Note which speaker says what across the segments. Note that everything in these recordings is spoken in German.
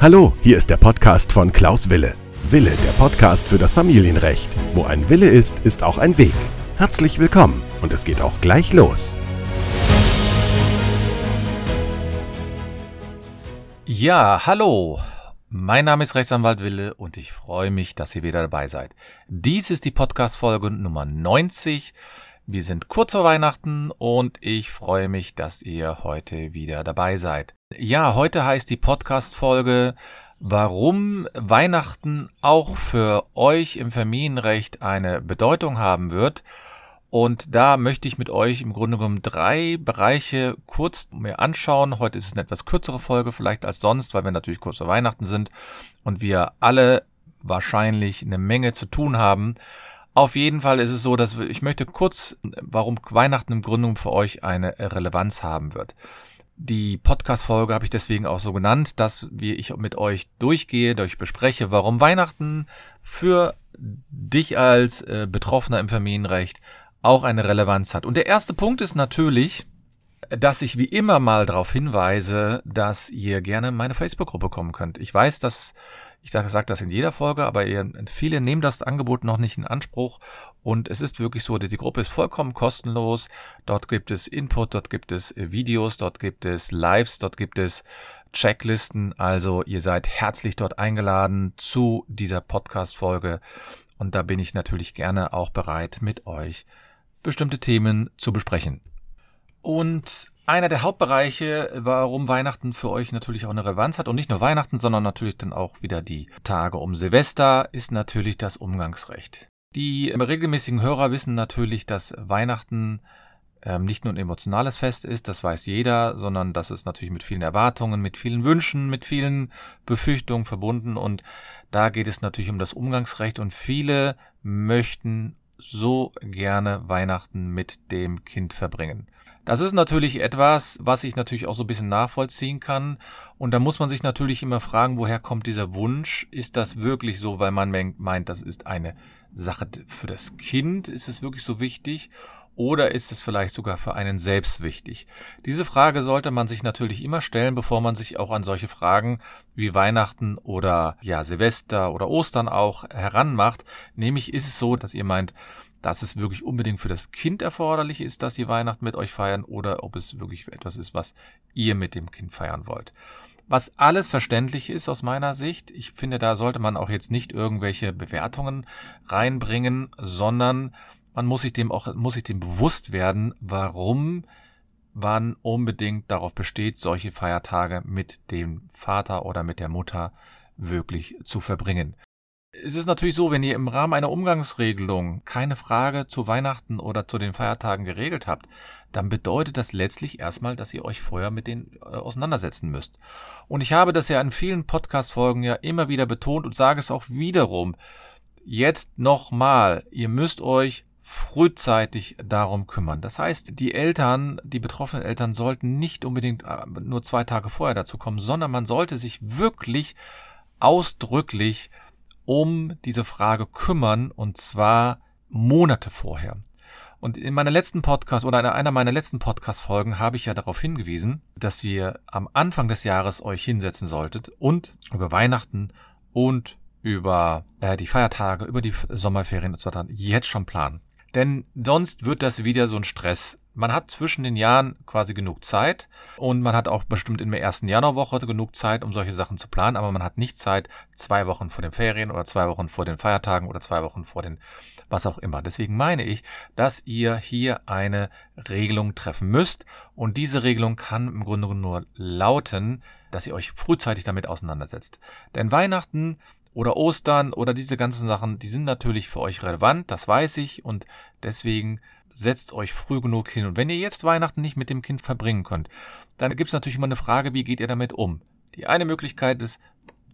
Speaker 1: Hallo, hier ist der Podcast von Klaus Wille. Wille, der Podcast für das Familienrecht. Wo ein Wille ist, ist auch ein Weg. Herzlich willkommen und es geht auch gleich los.
Speaker 2: Ja, hallo. Mein Name ist Rechtsanwalt Wille und ich freue mich, dass ihr wieder dabei seid. Dies ist die Podcast-Folge Nummer 90. Wir sind kurz vor Weihnachten und ich freue mich, dass ihr heute wieder dabei seid. Ja, heute heißt die Podcast-Folge, warum Weihnachten auch für euch im Familienrecht eine Bedeutung haben wird und da möchte ich mit euch im Grunde genommen drei Bereiche kurz mir anschauen. Heute ist es eine etwas kürzere Folge vielleicht als sonst, weil wir natürlich kurz vor Weihnachten sind und wir alle wahrscheinlich eine Menge zu tun haben. Auf jeden Fall ist es so, dass ich möchte kurz, warum Weihnachten im Grunde für euch eine Relevanz haben wird. Die Podcast-Folge habe ich deswegen auch so genannt, dass ich mit euch durchgehe, durch bespreche, warum Weihnachten für dich als äh, Betroffener im Familienrecht auch eine Relevanz hat. Und der erste Punkt ist natürlich, dass ich wie immer mal darauf hinweise, dass ihr gerne in meine Facebook-Gruppe kommen könnt. Ich weiß, dass ich sage sag das in jeder Folge, aber viele nehmen das Angebot noch nicht in Anspruch und es ist wirklich so, die Gruppe ist vollkommen kostenlos. Dort gibt es Input, dort gibt es Videos, dort gibt es Lives, dort gibt es Checklisten. Also ihr seid herzlich dort eingeladen zu dieser Podcast-Folge und da bin ich natürlich gerne auch bereit, mit euch bestimmte Themen zu besprechen. Und einer der Hauptbereiche, warum Weihnachten für euch natürlich auch eine Relevanz hat und nicht nur Weihnachten, sondern natürlich dann auch wieder die Tage um Silvester, ist natürlich das Umgangsrecht. Die regelmäßigen Hörer wissen natürlich, dass Weihnachten ähm, nicht nur ein emotionales Fest ist, das weiß jeder, sondern dass es natürlich mit vielen Erwartungen, mit vielen Wünschen, mit vielen Befürchtungen verbunden und da geht es natürlich um das Umgangsrecht und viele möchten so gerne Weihnachten mit dem Kind verbringen. Das ist natürlich etwas, was ich natürlich auch so ein bisschen nachvollziehen kann. Und da muss man sich natürlich immer fragen, woher kommt dieser Wunsch? Ist das wirklich so, weil man meint, das ist eine Sache für das Kind? Ist es wirklich so wichtig? Oder ist es vielleicht sogar für einen selbst wichtig? Diese Frage sollte man sich natürlich immer stellen, bevor man sich auch an solche Fragen wie Weihnachten oder ja Silvester oder Ostern auch heranmacht. Nämlich ist es so, dass ihr meint, dass es wirklich unbedingt für das Kind erforderlich ist, dass sie Weihnachten mit euch feiern oder ob es wirklich etwas ist, was ihr mit dem Kind feiern wollt. Was alles verständlich ist aus meiner Sicht. Ich finde, da sollte man auch jetzt nicht irgendwelche Bewertungen reinbringen, sondern man muss sich dem auch, muss sich dem bewusst werden, warum man unbedingt darauf besteht, solche Feiertage mit dem Vater oder mit der Mutter wirklich zu verbringen. Es ist natürlich so, wenn ihr im Rahmen einer Umgangsregelung keine Frage zu Weihnachten oder zu den Feiertagen geregelt habt, dann bedeutet das letztlich erstmal, dass ihr euch vorher mit denen äh, auseinandersetzen müsst. Und ich habe das ja in vielen Podcast-Folgen ja immer wieder betont und sage es auch wiederum. Jetzt nochmal, ihr müsst euch frühzeitig darum kümmern. Das heißt, die Eltern, die betroffenen Eltern sollten nicht unbedingt äh, nur zwei Tage vorher dazu kommen, sondern man sollte sich wirklich ausdrücklich um diese Frage kümmern und zwar Monate vorher. Und in meiner letzten Podcast oder in einer meiner letzten Podcast-Folgen habe ich ja darauf hingewiesen, dass wir am Anfang des Jahres euch hinsetzen solltet und über Weihnachten und über äh, die Feiertage, über die Sommerferien und so weiter jetzt schon planen. Denn sonst wird das wieder so ein Stress. Man hat zwischen den Jahren quasi genug Zeit und man hat auch bestimmt in der ersten Januarwoche genug Zeit, um solche Sachen zu planen, aber man hat nicht Zeit zwei Wochen vor den Ferien oder zwei Wochen vor den Feiertagen oder zwei Wochen vor den was auch immer. Deswegen meine ich, dass ihr hier eine Regelung treffen müsst und diese Regelung kann im Grunde nur lauten, dass ihr euch frühzeitig damit auseinandersetzt. Denn Weihnachten oder Ostern oder diese ganzen Sachen, die sind natürlich für euch relevant, das weiß ich und deswegen setzt euch früh genug hin. Und wenn ihr jetzt Weihnachten nicht mit dem Kind verbringen könnt, dann gibt es natürlich immer eine Frage, wie geht ihr damit um? Die eine Möglichkeit ist,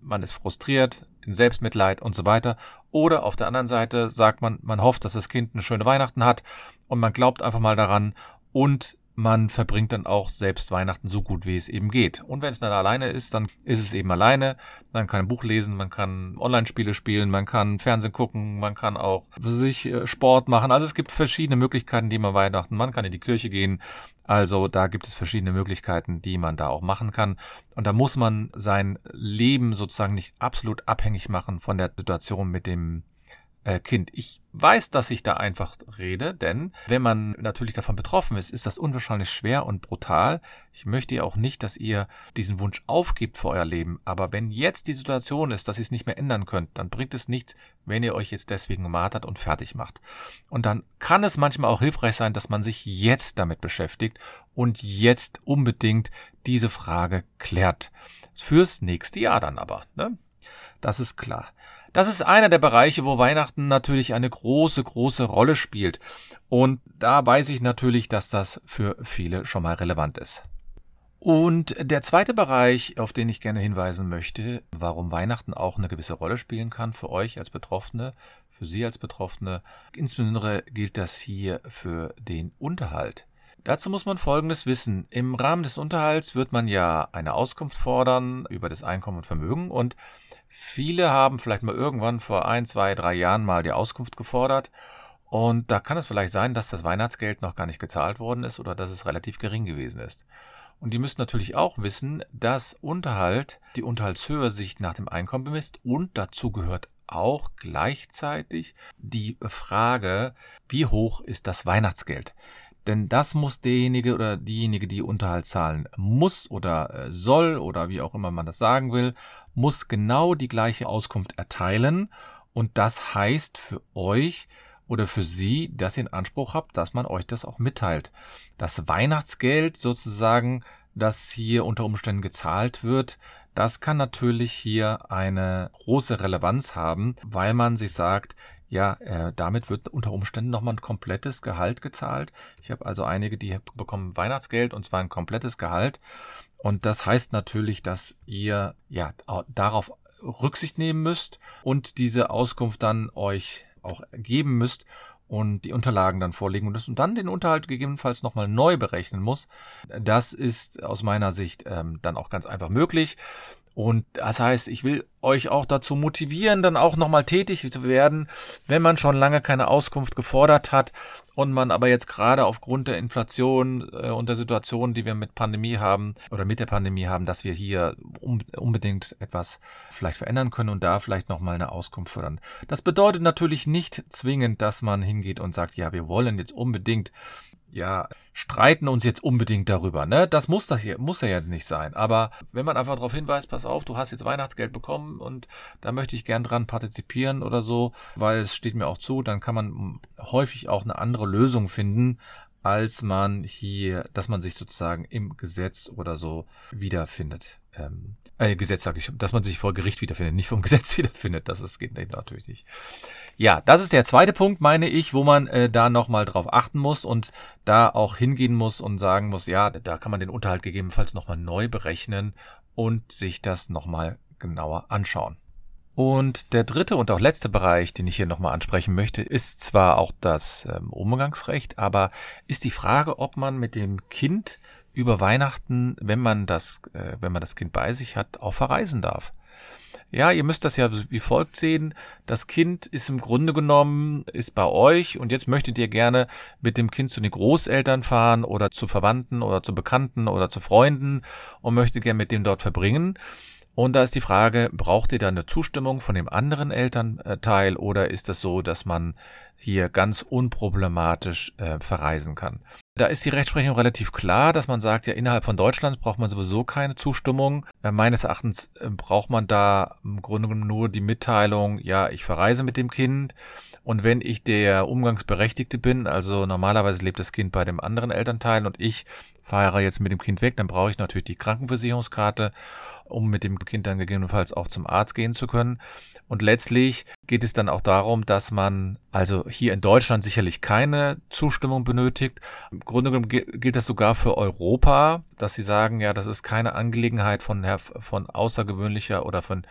Speaker 2: man ist frustriert, in Selbstmitleid und so weiter. Oder auf der anderen Seite sagt man, man hofft, dass das Kind eine schöne Weihnachten hat und man glaubt einfach mal daran und man verbringt dann auch selbst Weihnachten so gut, wie es eben geht. Und wenn es dann alleine ist, dann ist es eben alleine. Man kann ein Buch lesen, man kann Online-Spiele spielen, man kann Fernsehen gucken, man kann auch sich äh, Sport machen. Also es gibt verschiedene Möglichkeiten, die man Weihnachten, man kann in die Kirche gehen. Also da gibt es verschiedene Möglichkeiten, die man da auch machen kann. Und da muss man sein Leben sozusagen nicht absolut abhängig machen von der Situation mit dem äh, Kind. Ich weiß, dass ich da einfach rede, denn wenn man natürlich davon betroffen ist, ist das unwahrscheinlich schwer und brutal. Ich möchte ja auch nicht, dass ihr diesen Wunsch aufgibt für euer Leben. Aber wenn jetzt die Situation ist, dass ihr es nicht mehr ändern könnt, dann bringt es nichts, wenn ihr euch jetzt deswegen martert und fertig macht. Und dann kann es manchmal auch hilfreich sein, dass man sich jetzt damit beschäftigt und jetzt unbedingt diese Frage klärt. Fürs nächste Jahr dann aber, ne? Das ist klar. Das ist einer der Bereiche, wo Weihnachten natürlich eine große, große Rolle spielt. Und da weiß ich natürlich, dass das für viele schon mal relevant ist. Und der zweite Bereich, auf den ich gerne hinweisen möchte, warum Weihnachten auch eine gewisse Rolle spielen kann für euch als Betroffene, für Sie als Betroffene, insbesondere gilt das hier für den Unterhalt. Dazu muss man Folgendes wissen. Im Rahmen des Unterhalts wird man ja eine Auskunft fordern über das Einkommen und Vermögen und Viele haben vielleicht mal irgendwann vor ein, zwei, drei Jahren mal die Auskunft gefordert. Und da kann es vielleicht sein, dass das Weihnachtsgeld noch gar nicht gezahlt worden ist oder dass es relativ gering gewesen ist. Und die müssen natürlich auch wissen, dass Unterhalt, die Unterhaltshöhe sich nach dem Einkommen bemisst und dazu gehört auch gleichzeitig die Frage, wie hoch ist das Weihnachtsgeld? Denn das muss derjenige oder diejenige, die Unterhalt zahlen muss oder äh, soll oder wie auch immer man das sagen will, muss genau die gleiche Auskunft erteilen. Und das heißt für euch oder für Sie, dass ihr in Anspruch habt, dass man euch das auch mitteilt. Das Weihnachtsgeld sozusagen, das hier unter Umständen gezahlt wird, das kann natürlich hier eine große Relevanz haben, weil man sich sagt, ja, äh, damit wird unter Umständen nochmal ein komplettes Gehalt gezahlt. Ich habe also einige, die bekommen Weihnachtsgeld und zwar ein komplettes Gehalt. Und das heißt natürlich, dass ihr ja darauf Rücksicht nehmen müsst und diese Auskunft dann euch auch geben müsst und die Unterlagen dann vorlegen müsst und dann den Unterhalt gegebenenfalls nochmal neu berechnen muss. Das ist aus meiner Sicht ähm, dann auch ganz einfach möglich. Und das heißt, ich will euch auch dazu motivieren, dann auch nochmal tätig zu werden, wenn man schon lange keine Auskunft gefordert hat und man aber jetzt gerade aufgrund der Inflation äh, und der Situation, die wir mit Pandemie haben oder mit der Pandemie haben, dass wir hier unbedingt etwas vielleicht verändern können und da vielleicht nochmal eine Auskunft fördern. Das bedeutet natürlich nicht zwingend, dass man hingeht und sagt, ja, wir wollen jetzt unbedingt ja, streiten uns jetzt unbedingt darüber, ne? Das muss das hier, muss ja jetzt nicht sein. Aber wenn man einfach darauf hinweist, pass auf, du hast jetzt Weihnachtsgeld bekommen und da möchte ich gern dran partizipieren oder so, weil es steht mir auch zu, dann kann man häufig auch eine andere Lösung finden, als man hier, dass man sich sozusagen im Gesetz oder so wiederfindet. Ähm, äh, Gesetz sage ich, dass man sich vor Gericht wiederfindet, nicht vom Gesetz wiederfindet. Das ist, geht natürlich nicht. Ja, das ist der zweite Punkt, meine ich, wo man äh, da nochmal drauf achten muss und da auch hingehen muss und sagen muss, ja, da kann man den Unterhalt gegebenenfalls nochmal neu berechnen und sich das nochmal genauer anschauen. Und der dritte und auch letzte Bereich, den ich hier nochmal ansprechen möchte, ist zwar auch das ähm, Umgangsrecht, aber ist die Frage, ob man mit dem Kind über Weihnachten, wenn man das, äh, wenn man das Kind bei sich hat, auch verreisen darf. Ja, ihr müsst das ja wie folgt sehen. Das Kind ist im Grunde genommen, ist bei euch und jetzt möchtet ihr gerne mit dem Kind zu den Großeltern fahren oder zu Verwandten oder zu Bekannten oder zu Freunden und möchtet gerne mit dem dort verbringen. Und da ist die Frage, braucht ihr da eine Zustimmung von dem anderen Elternteil oder ist es so, dass man hier ganz unproblematisch äh, verreisen kann? Da ist die Rechtsprechung relativ klar, dass man sagt, ja, innerhalb von Deutschland braucht man sowieso keine Zustimmung. Äh, meines Erachtens äh, braucht man da im Grunde genommen nur die Mitteilung, ja, ich verreise mit dem Kind. Und wenn ich der Umgangsberechtigte bin, also normalerweise lebt das Kind bei dem anderen Elternteil und ich fahre jetzt mit dem Kind weg, dann brauche ich natürlich die Krankenversicherungskarte um mit dem Kind dann gegebenenfalls auch zum Arzt gehen zu können. Und letztlich geht es dann auch darum, dass man also hier in Deutschland sicherlich keine Zustimmung benötigt. Im Grunde genommen gilt das sogar für Europa, dass sie sagen, ja, das ist keine Angelegenheit von, von außergewöhnlicher oder von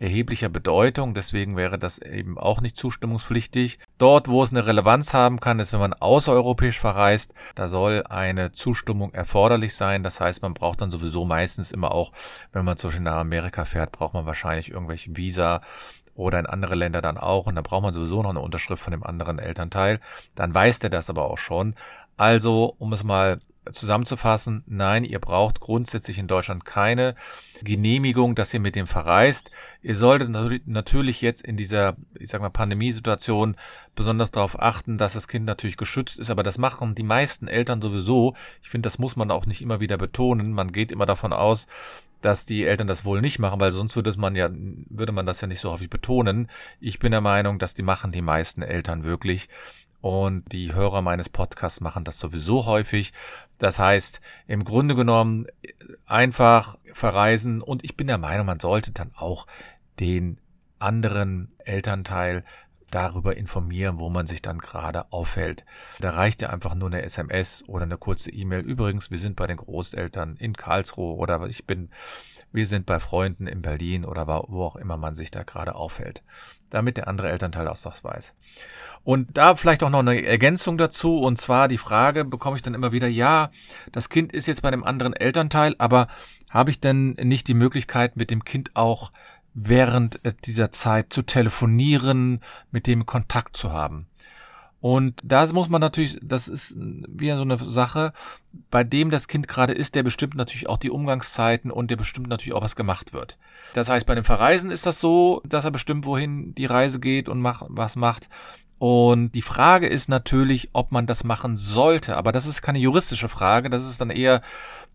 Speaker 2: erheblicher Bedeutung. Deswegen wäre das eben auch nicht zustimmungspflichtig. Dort, wo es eine Relevanz haben kann, ist, wenn man außereuropäisch verreist, da soll eine Zustimmung erforderlich sein. Das heißt, man braucht dann sowieso meistens immer auch, wenn man zum Beispiel nach Amerika fährt, braucht man wahrscheinlich irgendwelche Visa oder in andere Länder dann auch. Und dann braucht man sowieso noch eine Unterschrift von dem anderen Elternteil. Dann weiß der das aber auch schon. Also, um es mal zusammenzufassen, nein, ihr braucht grundsätzlich in Deutschland keine Genehmigung, dass ihr mit dem verreist. Ihr solltet natürlich jetzt in dieser, ich sag mal, Pandemiesituation besonders darauf achten, dass das Kind natürlich geschützt ist, aber das machen die meisten Eltern sowieso. Ich finde, das muss man auch nicht immer wieder betonen. Man geht immer davon aus, dass die Eltern das wohl nicht machen, weil sonst würde man ja, würde man das ja nicht so häufig betonen. Ich bin der Meinung, dass die machen die meisten Eltern wirklich. Und die Hörer meines Podcasts machen das sowieso häufig. Das heißt, im Grunde genommen einfach verreisen. Und ich bin der Meinung, man sollte dann auch den anderen Elternteil darüber informieren, wo man sich dann gerade aufhält. Da reicht ja einfach nur eine SMS oder eine kurze E-Mail. Übrigens, wir sind bei den Großeltern in Karlsruhe oder ich bin, wir sind bei Freunden in Berlin oder wo auch immer man sich da gerade aufhält. Damit der andere Elternteil auch das weiß. Und da vielleicht auch noch eine Ergänzung dazu, und zwar die Frage bekomme ich dann immer wieder, ja, das Kind ist jetzt bei dem anderen Elternteil, aber habe ich denn nicht die Möglichkeit, mit dem Kind auch während dieser Zeit zu telefonieren, mit dem Kontakt zu haben? Und da muss man natürlich, das ist wieder so eine Sache, bei dem das Kind gerade ist, der bestimmt natürlich auch die Umgangszeiten und der bestimmt natürlich auch, was gemacht wird. Das heißt, bei dem Verreisen ist das so, dass er bestimmt, wohin die Reise geht und macht, was macht. Und die Frage ist natürlich, ob man das machen sollte. Aber das ist keine juristische Frage. Das ist dann eher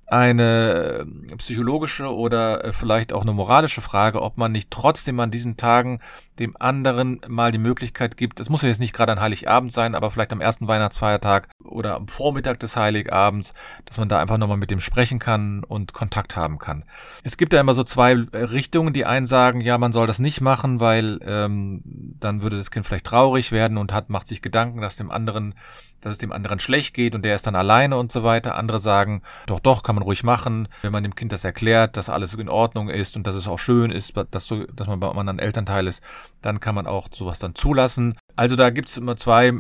Speaker 2: eine äh, psychologische oder äh, vielleicht auch eine moralische Frage, ob man nicht trotzdem an diesen Tagen dem anderen mal die Möglichkeit gibt, es muss ja jetzt nicht gerade an Heiligabend sein, aber vielleicht am ersten Weihnachtsfeiertag oder am Vormittag des Heiligabends, dass man da einfach nochmal mit dem sprechen kann und Kontakt haben kann. Es gibt ja immer so zwei äh, Richtungen, die einen sagen, ja, man soll das nicht machen, weil ähm, dann würde das Kind vielleicht traurig werden und hat, macht sich Gedanken, dass dem anderen dass es dem anderen schlecht geht und der ist dann alleine und so weiter. Andere sagen, doch, doch, kann man ruhig machen, wenn man dem Kind das erklärt, dass alles in Ordnung ist und dass es auch schön ist, dass, so, dass man bei einem Elternteil ist, dann kann man auch sowas dann zulassen. Also da gibt's immer zwei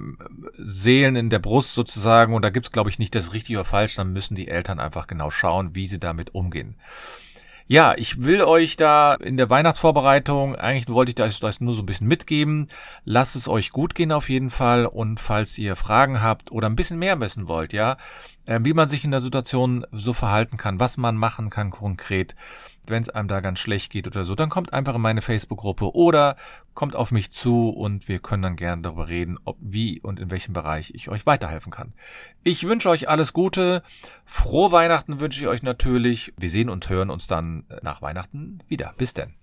Speaker 2: Seelen in der Brust sozusagen und da gibt's glaube ich, nicht das richtig oder falsch, dann müssen die Eltern einfach genau schauen, wie sie damit umgehen. Ja, ich will euch da in der Weihnachtsvorbereitung, eigentlich wollte ich euch das nur so ein bisschen mitgeben. Lasst es euch gut gehen auf jeden Fall. Und falls ihr Fragen habt oder ein bisschen mehr wissen wollt, ja, wie man sich in der Situation so verhalten kann, was man machen kann konkret, wenn es einem da ganz schlecht geht oder so, dann kommt einfach in meine Facebook-Gruppe oder kommt auf mich zu und wir können dann gerne darüber reden, ob wie und in welchem Bereich ich euch weiterhelfen kann. Ich wünsche euch alles Gute. Frohe Weihnachten wünsche ich euch natürlich. Wir sehen und hören uns dann nach Weihnachten wieder. Bis denn.